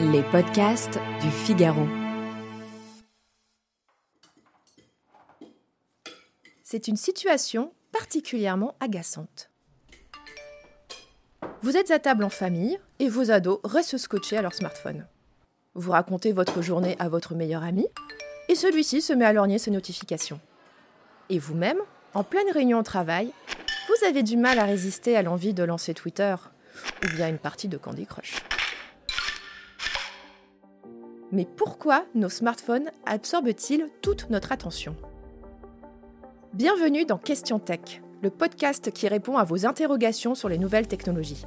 Les podcasts du Figaro. C'est une situation particulièrement agaçante. Vous êtes à table en famille et vos ados restent scotchés à leur smartphone. Vous racontez votre journée à votre meilleur ami et celui-ci se met à lorgner ses notifications. Et vous-même, en pleine réunion au travail, vous avez du mal à résister à l'envie de lancer Twitter ou bien une partie de Candy Crush. Mais pourquoi nos smartphones absorbent-ils toute notre attention? Bienvenue dans Question Tech, le podcast qui répond à vos interrogations sur les nouvelles technologies.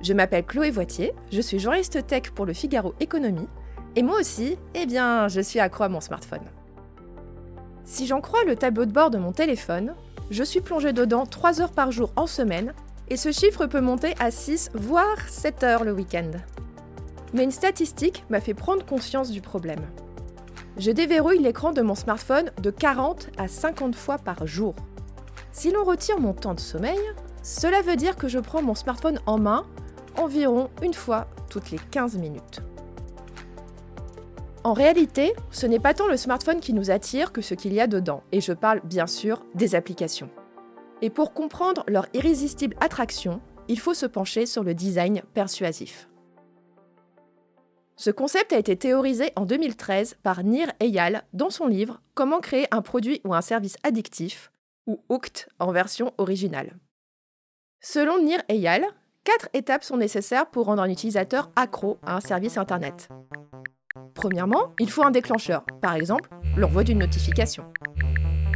Je m'appelle Chloé Voitier, je suis journaliste tech pour le Figaro Économie, et moi aussi, eh bien, je suis accro à mon smartphone. Si j'en crois le tableau de bord de mon téléphone, je suis plongée dedans 3 heures par jour en semaine, et ce chiffre peut monter à 6 voire 7 heures le week-end. Mais une statistique m'a fait prendre conscience du problème. Je déverrouille l'écran de mon smartphone de 40 à 50 fois par jour. Si l'on retire mon temps de sommeil, cela veut dire que je prends mon smartphone en main environ une fois toutes les 15 minutes. En réalité, ce n'est pas tant le smartphone qui nous attire que ce qu'il y a dedans, et je parle bien sûr des applications. Et pour comprendre leur irrésistible attraction, il faut se pencher sur le design persuasif. Ce concept a été théorisé en 2013 par Nir Eyal dans son livre Comment créer un produit ou un service addictif, ou Hooked en version originale. Selon Nir Eyal, quatre étapes sont nécessaires pour rendre un utilisateur accro à un service Internet. Premièrement, il faut un déclencheur, par exemple l'envoi d'une notification.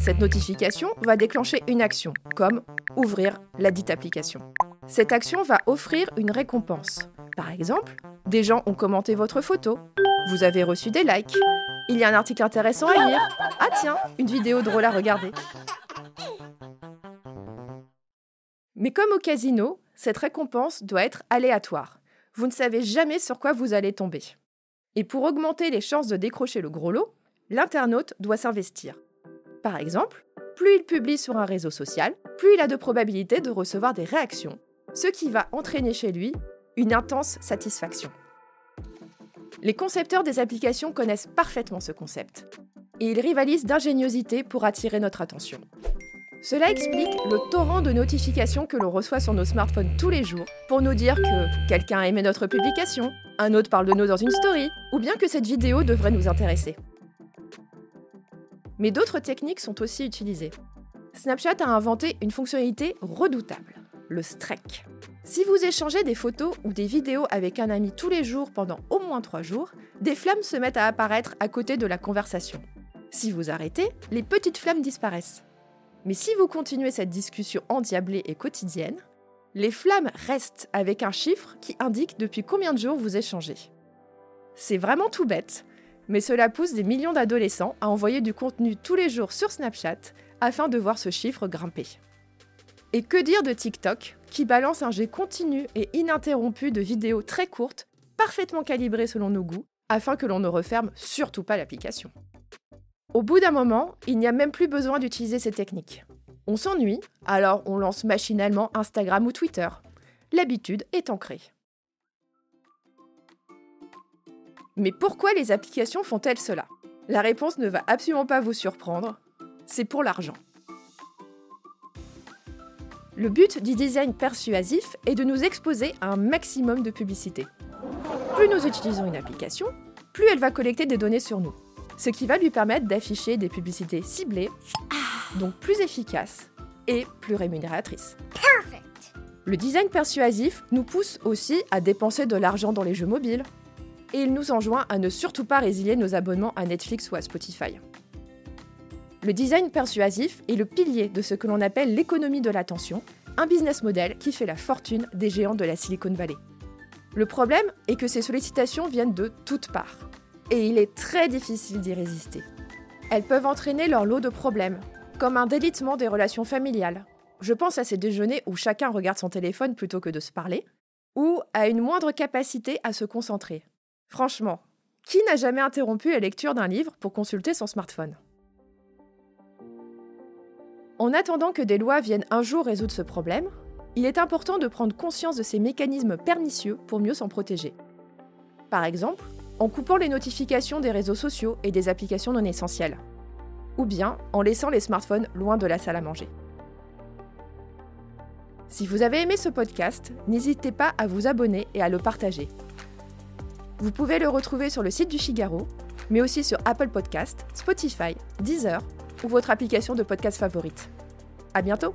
Cette notification va déclencher une action, comme ouvrir la dite application. Cette action va offrir une récompense. Par exemple, des gens ont commenté votre photo, vous avez reçu des likes, il y a un article intéressant à lire, ah tiens, une vidéo drôle à regarder. Mais comme au casino, cette récompense doit être aléatoire. Vous ne savez jamais sur quoi vous allez tomber. Et pour augmenter les chances de décrocher le gros lot, l'internaute doit s'investir. Par exemple, plus il publie sur un réseau social, plus il a de probabilités de recevoir des réactions, ce qui va entraîner chez lui une intense satisfaction. Les concepteurs des applications connaissent parfaitement ce concept, et ils rivalisent d'ingéniosité pour attirer notre attention. Cela explique le torrent de notifications que l'on reçoit sur nos smartphones tous les jours pour nous dire que quelqu'un a aimé notre publication, un autre parle de nous dans une story, ou bien que cette vidéo devrait nous intéresser. Mais d'autres techniques sont aussi utilisées. Snapchat a inventé une fonctionnalité redoutable, le streak. Si vous échangez des photos ou des vidéos avec un ami tous les jours pendant au moins 3 jours, des flammes se mettent à apparaître à côté de la conversation. Si vous arrêtez, les petites flammes disparaissent. Mais si vous continuez cette discussion endiablée et quotidienne, les flammes restent avec un chiffre qui indique depuis combien de jours vous échangez. C'est vraiment tout bête, mais cela pousse des millions d'adolescents à envoyer du contenu tous les jours sur Snapchat afin de voir ce chiffre grimper. Et que dire de TikTok, qui balance un jet continu et ininterrompu de vidéos très courtes, parfaitement calibrées selon nos goûts, afin que l'on ne referme surtout pas l'application. Au bout d'un moment, il n'y a même plus besoin d'utiliser ces techniques. On s'ennuie, alors on lance machinalement Instagram ou Twitter. L'habitude est ancrée. Mais pourquoi les applications font-elles cela? La réponse ne va absolument pas vous surprendre, c'est pour l'argent. Le but du design persuasif est de nous exposer à un maximum de publicité. Plus nous utilisons une application, plus elle va collecter des données sur nous ce qui va lui permettre d'afficher des publicités ciblées, donc plus efficaces et plus rémunératrices. Le design persuasif nous pousse aussi à dépenser de l'argent dans les jeux mobiles, et il nous enjoint à ne surtout pas résilier nos abonnements à Netflix ou à Spotify. Le design persuasif est le pilier de ce que l'on appelle l'économie de l'attention, un business model qui fait la fortune des géants de la Silicon Valley. Le problème est que ces sollicitations viennent de toutes parts. Et il est très difficile d'y résister. Elles peuvent entraîner leur lot de problèmes, comme un délitement des relations familiales. Je pense à ces déjeuners où chacun regarde son téléphone plutôt que de se parler, ou à une moindre capacité à se concentrer. Franchement, qui n'a jamais interrompu la lecture d'un livre pour consulter son smartphone? En attendant que des lois viennent un jour résoudre ce problème, il est important de prendre conscience de ces mécanismes pernicieux pour mieux s'en protéger. Par exemple, en coupant les notifications des réseaux sociaux et des applications non essentielles, ou bien en laissant les smartphones loin de la salle à manger. Si vous avez aimé ce podcast, n'hésitez pas à vous abonner et à le partager. Vous pouvez le retrouver sur le site du Figaro, mais aussi sur Apple Podcast, Spotify, Deezer ou votre application de podcast favorite. À bientôt!